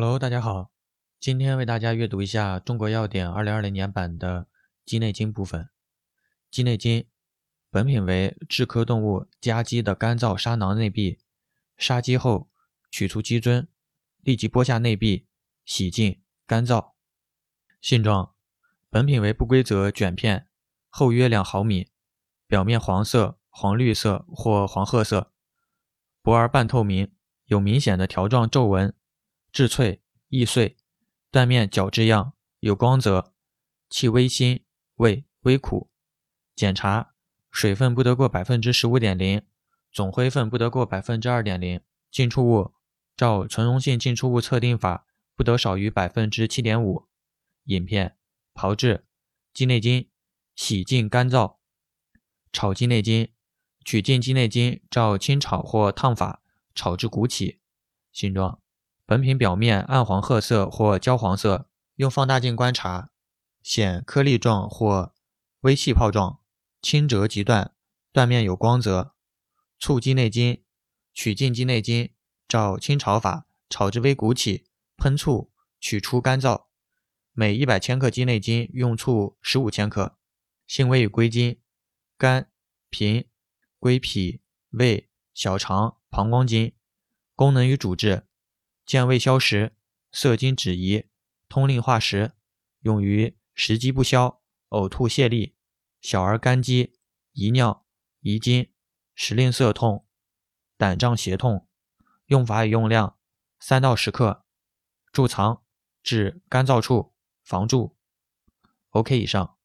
Hello，大家好，今天为大家阅读一下《中国药典》二零二零年版的鸡内金部分。鸡内金本品为雉科动物家鸡的干燥沙囊内壁，杀鸡后取出鸡尊，立即剥下内壁，洗净干燥。性状：本品为不规则卷片，厚约两毫米，表面黄色、黄绿色或黄褐色，薄而半透明，有明显的条状皱纹。质脆易碎，断面角质样，有光泽，气微辛，味微苦。检查水分不得过百分之十五点零，总灰分不得过百分之二点零。进出物照纯溶性进出物测定法，不得少于百分之七点五。饮片炮制鸡内金，洗净干燥。炒鸡内金，取净鸡内金，照清炒或烫法炒至鼓起。形状。本品表面暗黄褐色或焦黄色，用放大镜观察，显颗粒状或微气泡状，轻折即断，断面有光泽。醋鸡内金，取净鸡内金，照清炒法炒至微鼓起，喷醋取出干燥。每一百千克鸡内金用醋十五千克。性味与归经：肝、脾、归脾、胃、小肠、膀胱经。功能与主治。健胃消食、涩精止遗、通令化食，用于食积不消、呕吐泻痢、小儿干积、遗尿、遗精、时令涩痛、胆胀胁痛。用法与用量：三到十克，贮藏至干燥处，防蛀。OK，以上。